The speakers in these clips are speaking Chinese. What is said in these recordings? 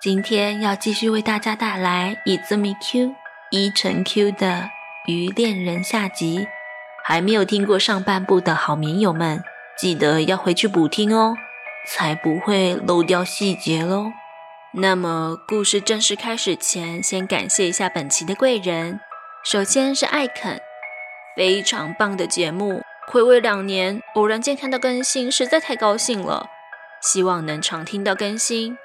今天要继续为大家带来 Izumi Q 一乘 Q 的《鱼恋人》下集。还没有听过上半部的好绵友们，记得要回去补听哦，才不会漏掉细节喽。那么，故事正式开始前，先感谢一下本期的贵人。首先是艾肯，非常棒的节目，回味两年，偶然间看到更新，实在太高兴了。希望能常听到更新。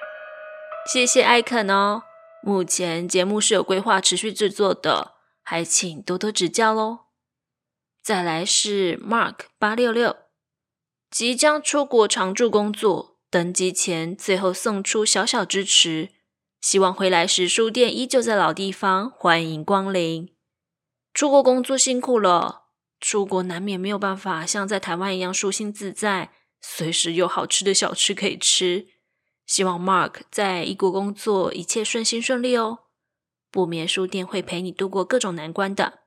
谢谢艾肯哦，目前节目是有规划持续制作的，还请多多指教喽。再来是 Mark 八六六，即将出国常驻工作，登机前最后送出小小支持，希望回来时书店依旧在老地方，欢迎光临。出国工作辛苦了，出国难免没有办法像在台湾一样舒心自在，随时有好吃的小吃可以吃。希望 Mark 在异国工作一切顺心顺利哦，不眠书店会陪你度过各种难关的。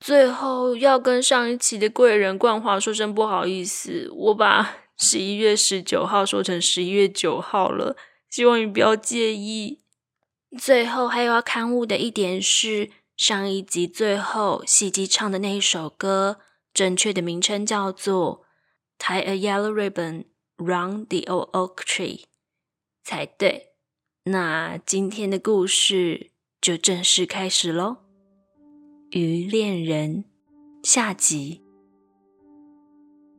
最后要跟上一期的贵人冠华说声不好意思，我把 十一月十九号说成十一月九号了，希望你不要介意。最后还有要勘误的一点是，上一集最后细姬唱的那一首歌，正确的名称叫做《Tie a Yellow Ribbon Round the Old Oak Tree》。才对，那今天的故事就正式开始喽。鱼恋人下集，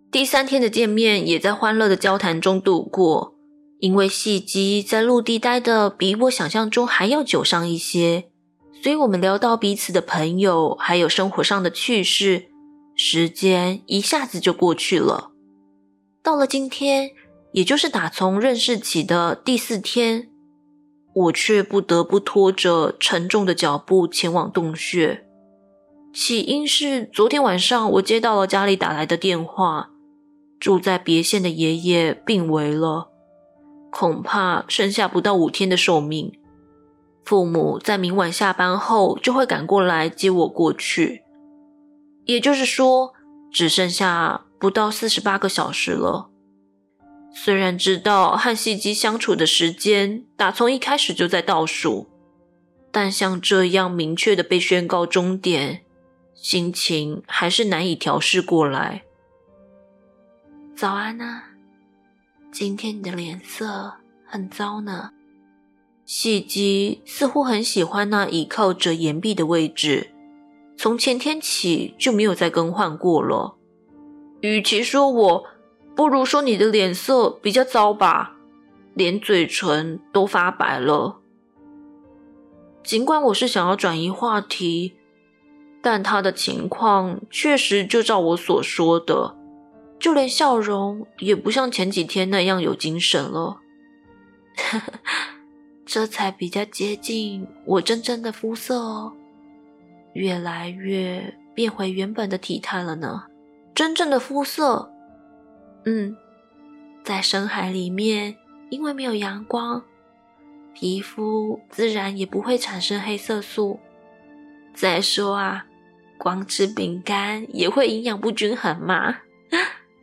第三天的见面也在欢乐的交谈中度过。因为细姬在陆地待的比我想象中还要久上一些，所以我们聊到彼此的朋友，还有生活上的趣事，时间一下子就过去了。到了今天。也就是打从认识起的第四天，我却不得不拖着沉重的脚步前往洞穴。起因是昨天晚上我接到了家里打来的电话，住在别县的爷爷病危了，恐怕剩下不到五天的寿命。父母在明晚下班后就会赶过来接我过去，也就是说，只剩下不到四十八个小时了。虽然知道和细姬相处的时间打从一开始就在倒数，但像这样明确的被宣告终点，心情还是难以调试过来。早安啊，今天你的脸色很糟呢。细姬似乎很喜欢那倚靠着岩壁的位置，从前天起就没有再更换过了。与其说我。不如说你的脸色比较糟吧，连嘴唇都发白了。尽管我是想要转移话题，但他的情况确实就照我所说的，就连笑容也不像前几天那样有精神了。这才比较接近我真正的肤色哦，越来越变回原本的体态了呢。真正的肤色。嗯，在深海里面，因为没有阳光，皮肤自然也不会产生黑色素。再说啊，光吃饼干也会营养不均衡嘛。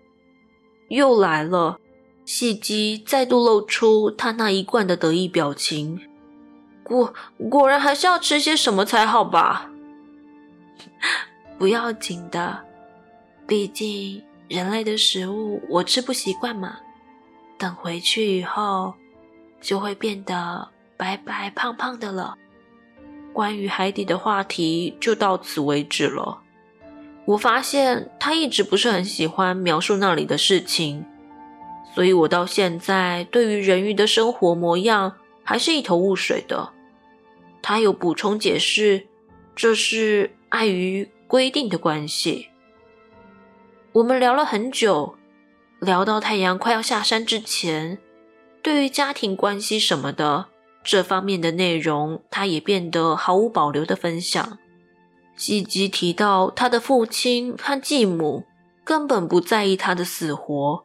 又来了，细姬再度露出他那一贯的得意表情。果果然还是要吃些什么才好吧？不要紧的，毕竟。人类的食物我吃不习惯嘛，等回去以后就会变得白白胖胖的了。关于海底的话题就到此为止了。我发现他一直不是很喜欢描述那里的事情，所以我到现在对于人鱼的生活模样还是一头雾水的。他有补充解释，这是碍于规定的关系。我们聊了很久，聊到太阳快要下山之前，对于家庭关系什么的这方面的内容，他也变得毫无保留的分享。细姬提到他的父亲和继母根本不在意他的死活，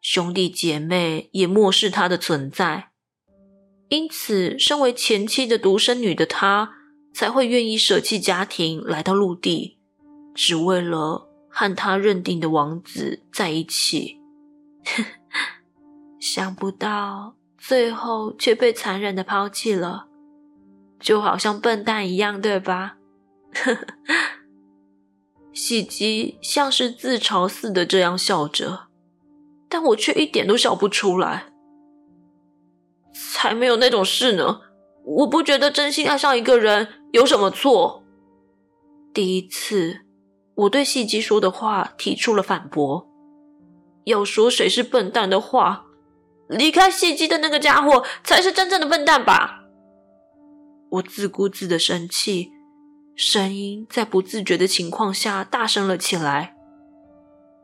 兄弟姐妹也漠视他的存在，因此身为前妻的独生女的他才会愿意舍弃家庭来到陆地，只为了。和他认定的王子在一起，想不到最后却被残忍的抛弃了，就好像笨蛋一样，对吧？喜姬像是自嘲似的这样笑着，但我却一点都笑不出来。才没有那种事呢！我不觉得真心爱上一个人有什么错。第一次，我对细姬说的话提出了反驳。要说谁是笨蛋的话，离开细姬的那个家伙才是真正的笨蛋吧？我自顾自的生气，声音在不自觉的情况下大声了起来。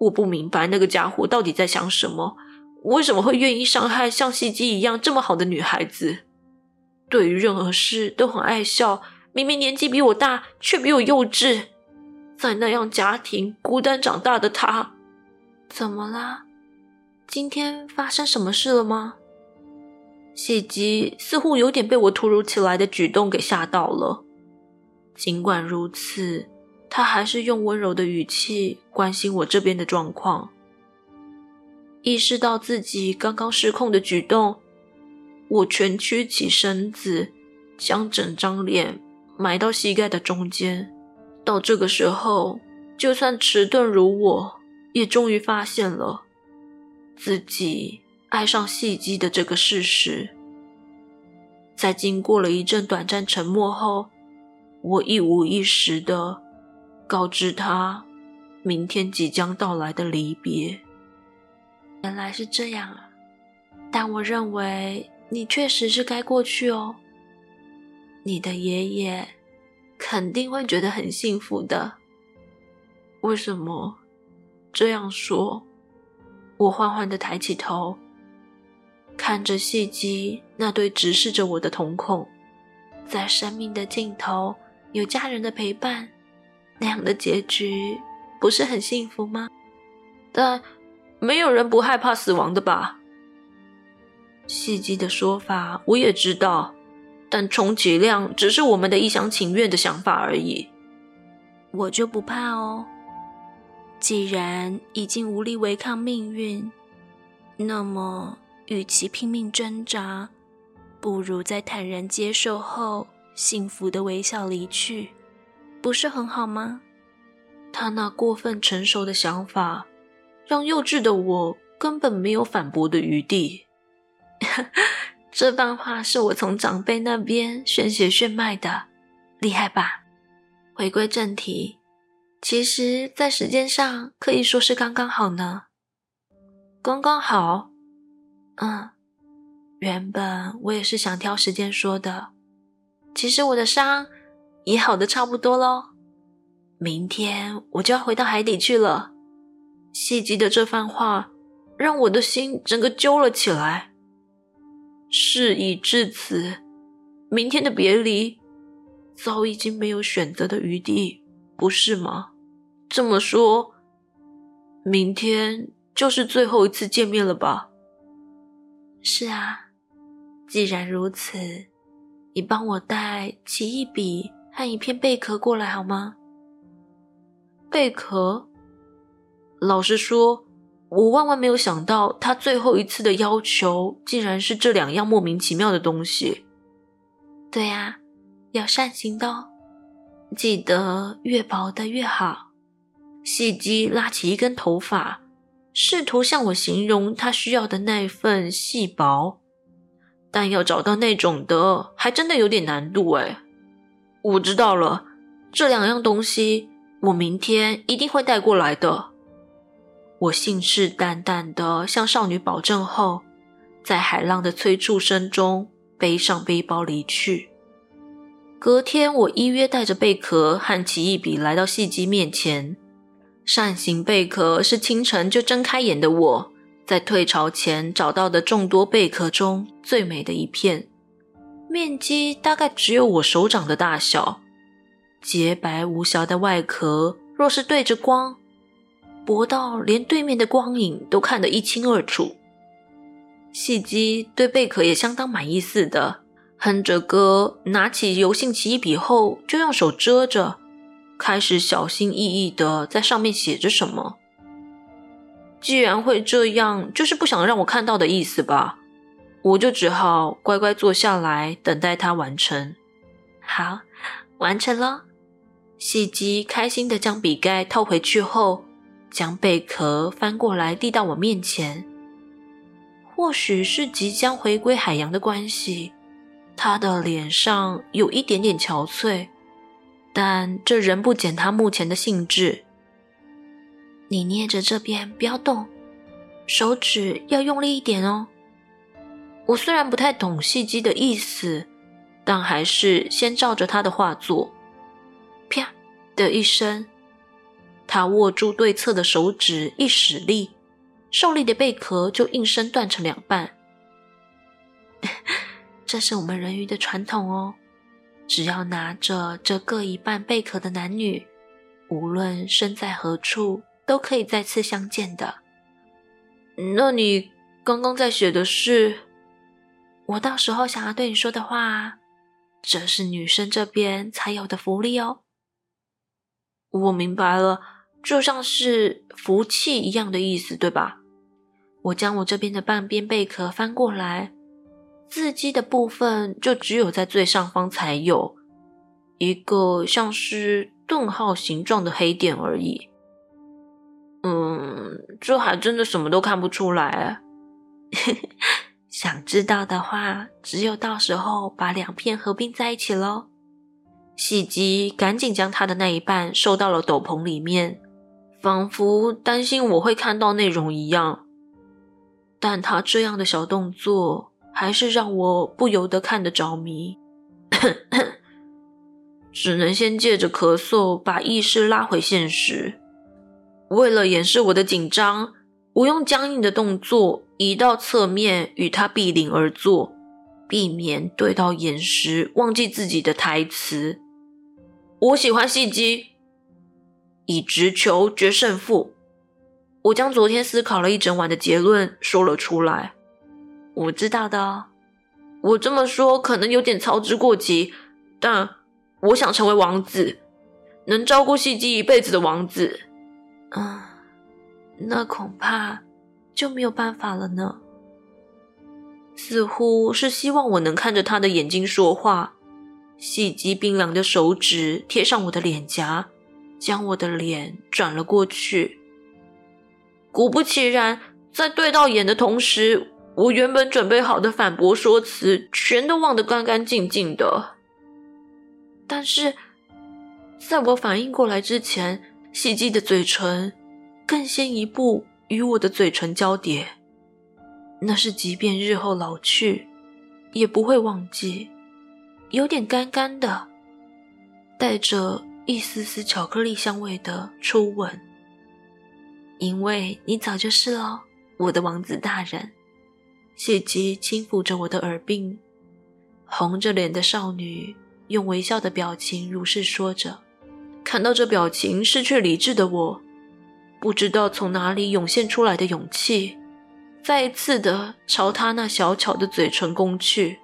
我不明白那个家伙到底在想什么，为什么会愿意伤害像细姬一样这么好的女孩子？对于任何事都很爱笑，明明年纪比我大，却比我幼稚。在那样家庭孤单长大的他，怎么啦？今天发生什么事了吗？喜姬似乎有点被我突如其来的举动给吓到了。尽管如此，他还是用温柔的语气关心我这边的状况。意识到自己刚刚失控的举动。我蜷曲起身子，将整张脸埋到膝盖的中间。到这个时候，就算迟钝如我，也终于发现了自己爱上戏姬的这个事实。在经过了一阵短暂沉默后，我一五一十地告知他明天即将到来的离别。原来是这样啊，但我认为。你确实是该过去哦。你的爷爷肯定会觉得很幸福的。为什么这样说？我缓缓的抬起头，看着细姬那对直视着我的瞳孔，在生命的尽头有家人的陪伴，那样的结局不是很幸福吗？但没有人不害怕死亡的吧？细姬的说法我也知道，但充其量只是我们的一厢情愿的想法而已。我就不怕哦。既然已经无力违抗命运，那么与其拼命挣扎，不如在坦然接受后，幸福的微笑离去，不是很好吗？他那过分成熟的想法，让幼稚的我根本没有反驳的余地。这番话是我从长辈那边现血现卖的，厉害吧？回归正题，其实，在时间上可以说是刚刚好呢。刚刚好？嗯，原本我也是想挑时间说的。其实我的伤也好的差不多喽，明天我就要回到海底去了。细吉的这番话让我的心整个揪了起来。事已至此，明天的别离早已经没有选择的余地，不是吗？这么说，明天就是最后一次见面了吧？是啊，既然如此，你帮我带奇异笔和一片贝壳过来好吗？贝壳？老实说。我万万没有想到，他最后一次的要求竟然是这两样莫名其妙的东西。对呀，要善行的哦，记得越薄的越好。细姬拉起一根头发，试图向我形容他需要的那份细薄，但要找到那种的，还真的有点难度哎。我知道了，这两样东西我明天一定会带过来的。我信誓旦旦地向少女保证后，在海浪的催促声中背上背包离去。隔天，我依约带着贝壳和奇异笔来到戏姬面前。扇形贝壳是清晨就睁开眼的我在退潮前找到的众多贝壳中最美的一片，面积大概只有我手掌的大小，洁白无瑕的外壳，若是对着光。薄到连对面的光影都看得一清二楚。细姬对贝壳也相当满意似的，哼着歌，拿起油性奇异笔后就用手遮着，开始小心翼翼地在上面写着什么。既然会这样，就是不想让我看到的意思吧？我就只好乖乖坐下来等待它完成。好，完成了。细鸡开心地将笔盖套回去后，将贝壳翻过来递到我面前。或许是即将回归海洋的关系，他的脸上有一点点憔悴，但这仍不减他目前的兴致。你捏着这边不要动，手指要用力一点哦。我虽然不太懂戏机的意思，但还是先照着他的话做。啪的一声，他握住对侧的手指一使力，受力的贝壳就应声断成两半。这是我们人鱼的传统哦，只要拿着这各一半贝壳的男女，无论身在何处，都可以再次相见的。那你刚刚在写的是？我到时候想要对你说的话，这是女生这边才有的福利哦。我明白了，就像是福气一样的意思，对吧？我将我这边的半边贝壳翻过来，字迹的部分就只有在最上方才有一个像是顿号形状的黑点而已。嗯，这还真的什么都看不出来。想知道的话，只有到时候把两片合并在一起喽。细鸡赶紧将他的那一半收到了斗篷里面，仿佛担心我会看到内容一样。但他这样的小动作，还是让我不由得看得着迷。只能先借着咳嗽把意识拉回现实。为了掩饰我的紧张，我用僵硬的动作。移到侧面与他毗邻而坐，避免对到眼时忘记自己的台词。我喜欢戏机，以直球决胜负。我将昨天思考了一整晚的结论说了出来。我知道的，我这么说可能有点操之过急，但我想成为王子，能照顾细姬一辈子的王子。嗯，那恐怕。就没有办法了呢。似乎是希望我能看着他的眼睛说话，细鸡冰凉的手指贴上我的脸颊，将我的脸转了过去。果不其然，在对到眼的同时，我原本准备好的反驳说辞全都忘得干干净净的。但是，在我反应过来之前，细鸡的嘴唇更先一步。与我的嘴唇交叠，那是即便日后老去，也不会忘记，有点干干的，带着一丝丝巧克力香味的初吻。因为你早就是了，我的王子大人。细鸡轻抚着我的耳鬓，红着脸的少女用微笑的表情如是说着。看到这表情，失去理智的我。不知道从哪里涌现出来的勇气，再一次的朝他那小巧的嘴唇攻去。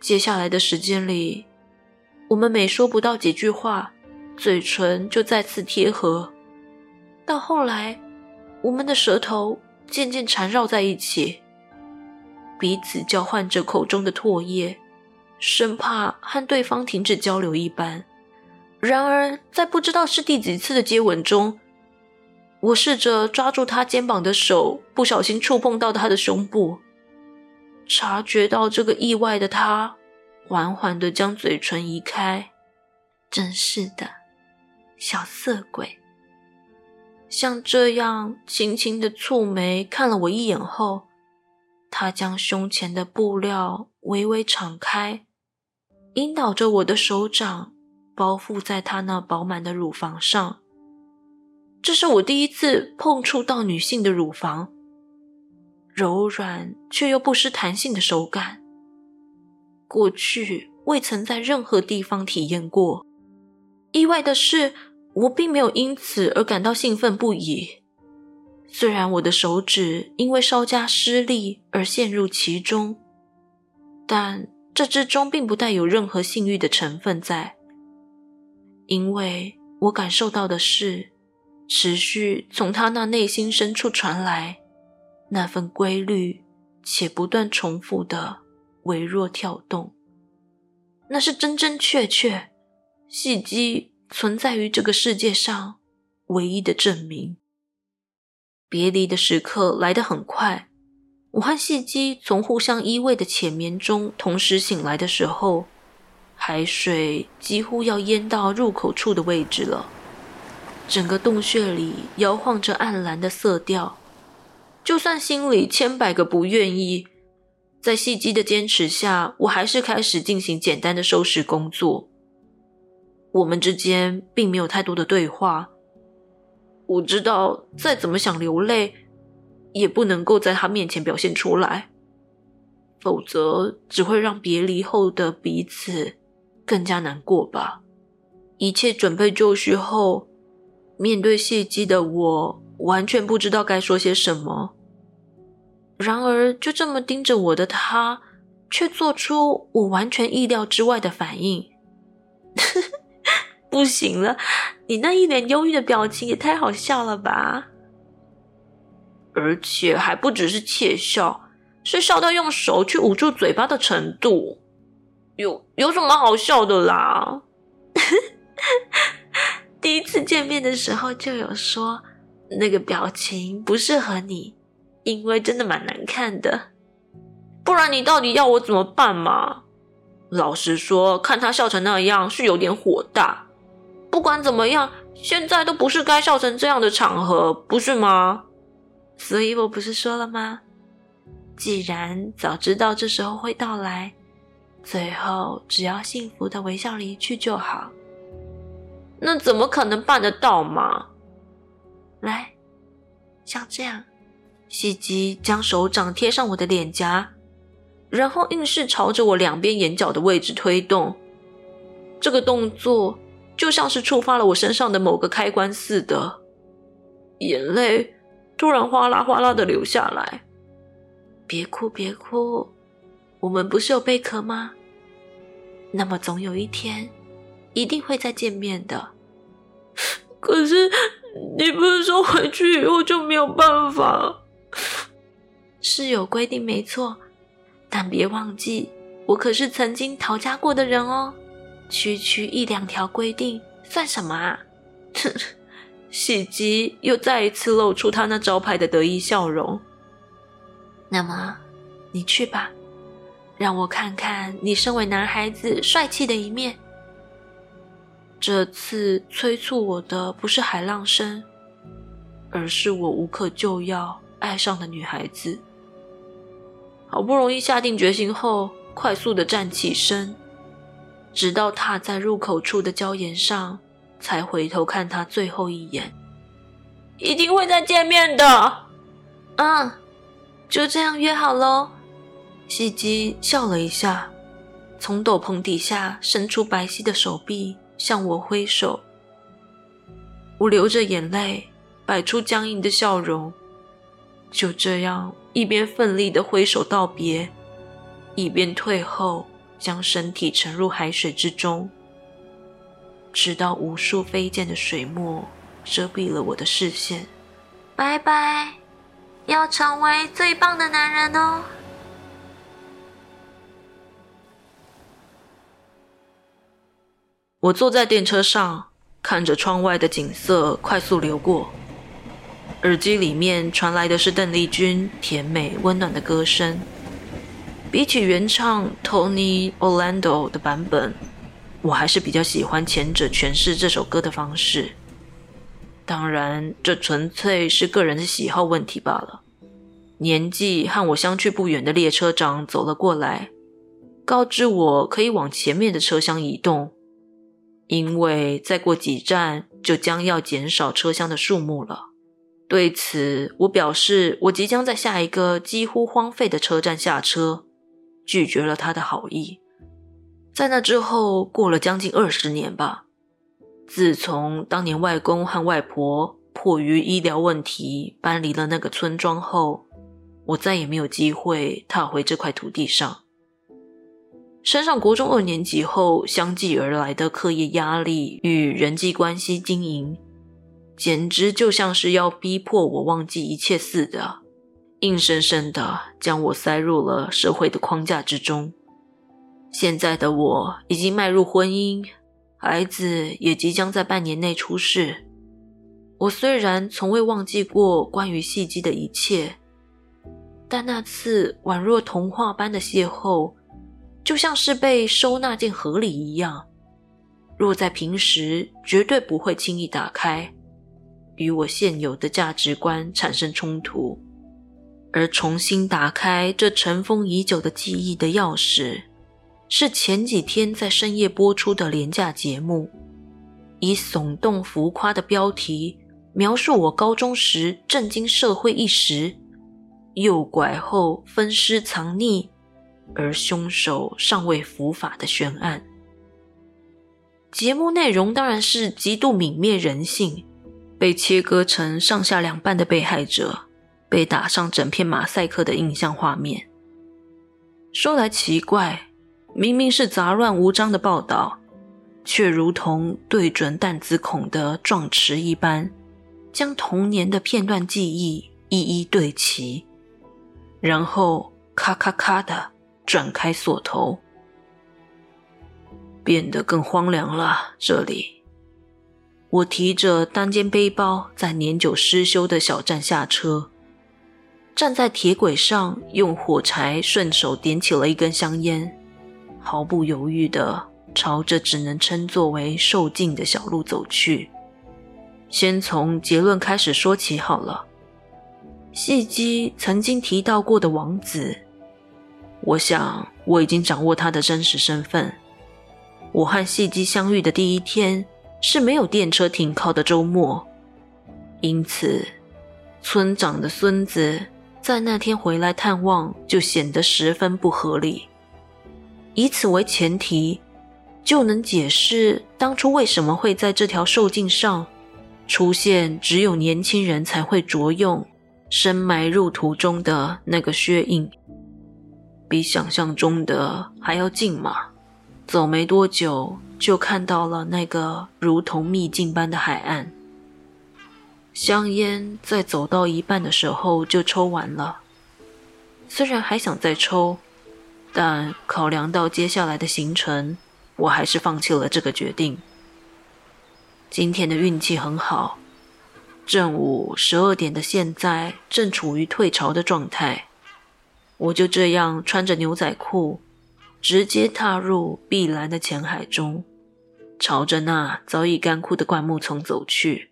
接下来的时间里，我们每说不到几句话，嘴唇就再次贴合。到后来，我们的舌头渐渐缠绕在一起，彼此交换着口中的唾液，生怕和对方停止交流一般。然而，在不知道是第几次的接吻中，我试着抓住他肩膀的手，不小心触碰到他的胸部，察觉到这个意外的他，缓缓地将嘴唇移开。真是的，小色鬼。像这样轻轻的蹙眉看了我一眼后，他将胸前的布料微微敞开，引导着我的手掌包覆在他那饱满的乳房上。这是我第一次碰触到女性的乳房，柔软却又不失弹性的手感，过去未曾在任何地方体验过。意外的是，我并没有因此而感到兴奋不已。虽然我的手指因为稍加施力而陷入其中，但这之中并不带有任何性欲的成分在，因为我感受到的是。持续从他那内心深处传来那份规律且不断重复的微弱跳动。那是真真确确，细姬存在于这个世界上唯一的证明。别离的时刻来得很快，我和细姬从互相依偎的浅眠中同时醒来的时候，海水几乎要淹到入口处的位置了。整个洞穴里摇晃着暗蓝的色调，就算心里千百个不愿意，在细姬的坚持下，我还是开始进行简单的收拾工作。我们之间并没有太多的对话。我知道，再怎么想流泪，也不能够在他面前表现出来，否则只会让别离后的彼此更加难过吧。一切准备就绪后。面对细姬的我，完全不知道该说些什么。然而，就这么盯着我的他，却做出我完全意料之外的反应。不行了，你那一脸忧郁的表情也太好笑了吧！而且还不只是窃笑，是笑到用手去捂住嘴巴的程度。有有什么好笑的啦？第一次见面的时候就有说，那个表情不适合你，因为真的蛮难看的。不然你到底要我怎么办嘛？老实说，看他笑成那样是有点火大。不管怎么样，现在都不是该笑成这样的场合，不是吗？所以我不是说了吗？既然早知道这时候会到来，最后只要幸福的微笑离去就好。那怎么可能办得到嘛？来，像这样，细姬将手掌贴上我的脸颊，然后硬是朝着我两边眼角的位置推动。这个动作就像是触发了我身上的某个开关似的，眼泪突然哗啦哗啦的流下来。别哭，别哭，我们不是有贝壳吗？那么总有一天。一定会再见面的。可是你不是说回去以后就没有办法？是有规定没错，但别忘记，我可是曾经逃家过的人哦。区区一两条规定算什么啊？哼！细姬又再一次露出他那招牌的得意笑容。那么，你去吧，让我看看你身为男孩子帅气的一面。这次催促我的不是海浪声，而是我无可救药爱上的女孩子。好不容易下定决心后，快速的站起身，直到踏在入口处的礁岩上，才回头看他最后一眼。一定会再见面的。嗯，就这样约好喽。细姬笑了一下，从斗篷底下伸出白皙的手臂。向我挥手，我流着眼泪，摆出僵硬的笑容，就这样一边奋力的挥手道别，一边退后，将身体沉入海水之中，直到无数飞溅的水墨遮蔽了我的视线。拜拜，要成为最棒的男人哦。我坐在电车上，看着窗外的景色快速流过，耳机里面传来的是邓丽君甜美温暖的歌声。比起原唱 Tony Orlando 的版本，我还是比较喜欢前者诠释这首歌的方式。当然，这纯粹是个人的喜好问题罢了。年纪和我相去不远的列车长走了过来，告知我可以往前面的车厢移动。因为再过几站就将要减少车厢的数目了。对此，我表示我即将在下一个几乎荒废的车站下车，拒绝了他的好意。在那之后，过了将近二十年吧。自从当年外公和外婆迫于医疗问题搬离了那个村庄后，我再也没有机会踏回这块土地上。升上国中二年级后，相继而来的课业压力与人际关系经营，简直就像是要逼迫我忘记一切似的。硬生生的将我塞入了社会的框架之中。现在的我已经迈入婚姻，孩子也即将在半年内出世。我虽然从未忘记过关于戏姬的一切，但那次宛若童话般的邂逅，就像是被收纳进盒里一样，若在平时绝对不会轻易打开，与我现有的价值观产生冲突。而重新打开这尘封已久的记忆的钥匙，是前几天在深夜播出的廉价节目，以耸动浮夸的标题。描述我高中时震惊社会一时，诱拐后分尸藏匿，而凶手尚未伏法的悬案。节目内容当然是极度泯灭人性，被切割成上下两半的被害者，被打上整片马赛克的印象画面。说来奇怪，明明是杂乱无章的报道，却如同对准弹子孔的撞池一般。将童年的片段记忆一一对齐，然后咔咔咔的转开锁头，变得更荒凉了。这里，我提着单肩背包，在年久失修的小站下车，站在铁轨上，用火柴顺手点起了一根香烟，毫不犹豫地朝着只能称作为受尽的小路走去。先从结论开始说起好了。戏姬曾经提到过的王子，我想我已经掌握他的真实身份。我和戏姬相遇的第一天是没有电车停靠的周末，因此村长的孙子在那天回来探望就显得十分不合理。以此为前提，就能解释当初为什么会在这条兽径上。出现只有年轻人才会着用、深埋入土中的那个靴印，比想象中的还要近嘛。走没多久，就看到了那个如同秘境般的海岸。香烟在走到一半的时候就抽完了，虽然还想再抽，但考量到接下来的行程，我还是放弃了这个决定。今天的运气很好，正午十二点的现在正处于退潮的状态，我就这样穿着牛仔裤，直接踏入碧蓝的浅海中，朝着那早已干枯的灌木丛走去。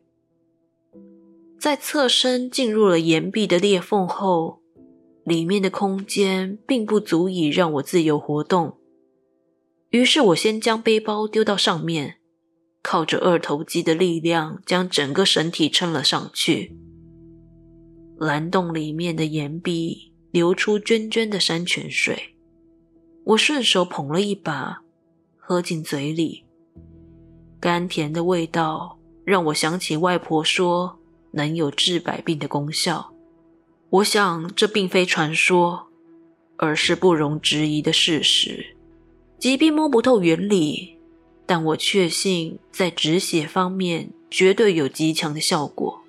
在侧身进入了岩壁的裂缝后，里面的空间并不足以让我自由活动，于是我先将背包丢到上面。靠着二头肌的力量，将整个身体撑了上去。蓝洞里面的岩壁流出涓涓的山泉水，我顺手捧了一把，喝进嘴里。甘甜的味道让我想起外婆说能有治百病的功效。我想这并非传说，而是不容置疑的事实。即便摸不透原理。但我确信，在止血方面绝对有极强的效果。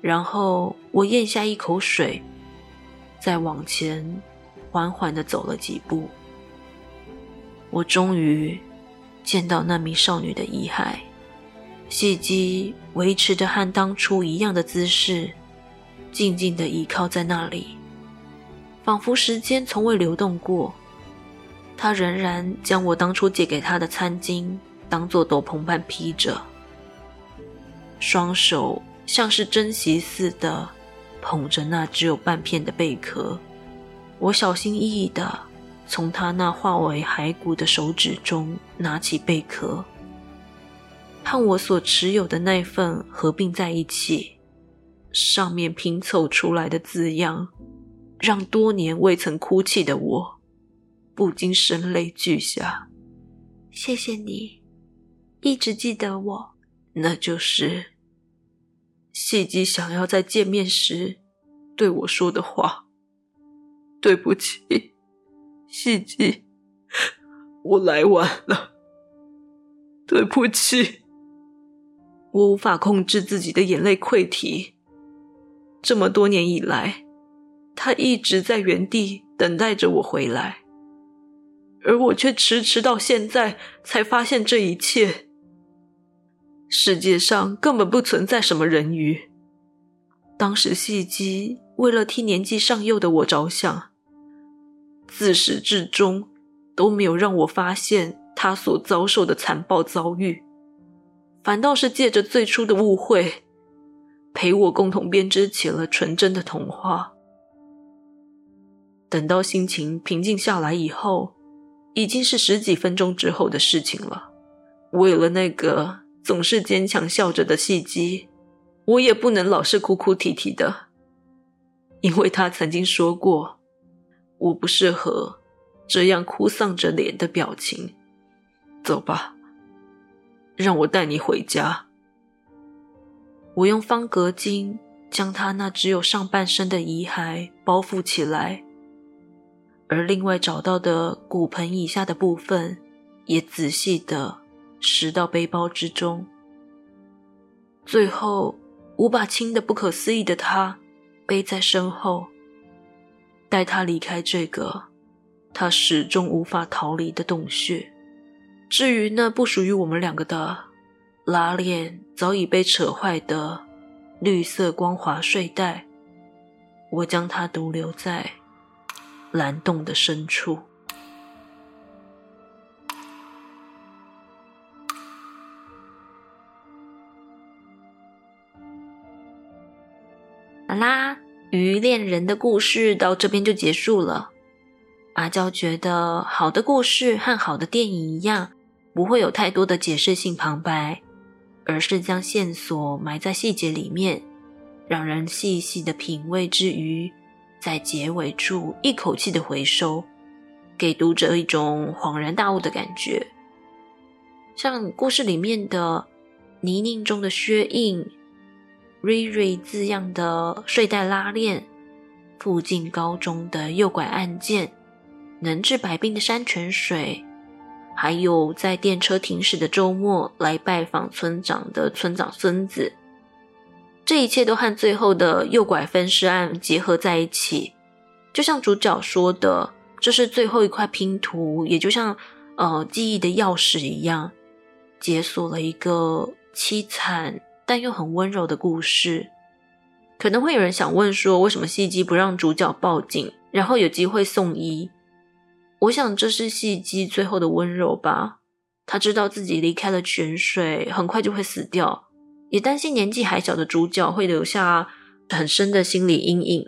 然后我咽下一口水，再往前缓缓地走了几步。我终于见到那名少女的遗骸，戏姬维持着和当初一样的姿势，静静地倚靠在那里，仿佛时间从未流动过。他仍然将我当初借给他的餐巾当做斗篷般披着，双手像是珍惜似的捧着那只有半片的贝壳。我小心翼翼地从他那化为骸骨的手指中拿起贝壳，和我所持有的那份合并在一起，上面拼凑出来的字样，让多年未曾哭泣的我。不禁声泪俱下。谢谢你，一直记得我。那就是戏姬想要在见面时对我说的话。对不起，戏姬，我来晚了。对不起，我无法控制自己的眼泪溃堤。这么多年以来，他一直在原地等待着我回来，而我却迟迟到现在才发现这一切。世界上根本不存在什么人鱼。当时戏姬为了替年纪尚幼的我着想，自始至终都没有让我发现他所遭受的残暴遭遇，反倒是借着最初的误会，陪我共同编织起了纯真的童话。等到心情平静下来以后，已经是十几分钟之后的事情了。为了那个总是坚强笑着的戏姬，我也不能老是哭哭啼啼的，因为他曾经说过，我不适合这样哭丧着脸的表情。走吧，让我带你回家。我用方格巾将他那只有上半身的遗骸包覆起来，而另外找到的骨盆以下的部分也仔细的拾到背包之中。最后，我把轻的不可思议的他背在身后，带他离开这个他始终无法逃离的洞穴。至于那不属于我们两个的，拉链早已被扯坏的绿色光滑睡袋，我将它独留在蓝洞的深处。好啦，鱼恋人的故事到这边就结束了。阿娇觉得，好的故事和好的电影一样，不会有太多的解释性旁白。而是将线索埋在细节里面，让人细细的品味之余，在结尾处一口气的回收，给读者一种恍然大悟的感觉。像故事里面的泥泞中的靴印、瑞瑞字样的睡袋拉链、附近高中的诱拐案件、能治百病的山泉水。还有在电车停驶的周末来拜访村长的村长孙子，这一切都和最后的诱拐分尸案结合在一起，就像主角说的，这是最后一块拼图，也就像呃记忆的钥匙一样，解锁了一个凄惨但又很温柔的故事。可能会有人想问说，为什么戏姬不让主角报警，然后有机会送医？我想这是戏姬最后的温柔吧。他知道自己离开了泉水，很快就会死掉，也担心年纪还小的主角会留下很深的心理阴影，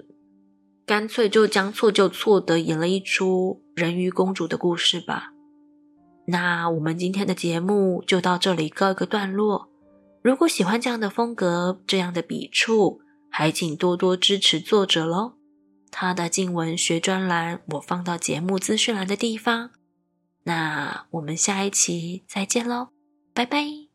干脆就将错就错的演了一出人鱼公主的故事吧。那我们今天的节目就到这里告一个段落。如果喜欢这样的风格，这样的笔触，还请多多支持作者喽。他的近文学专栏，我放到节目资讯栏的地方。那我们下一期再见喽，拜拜。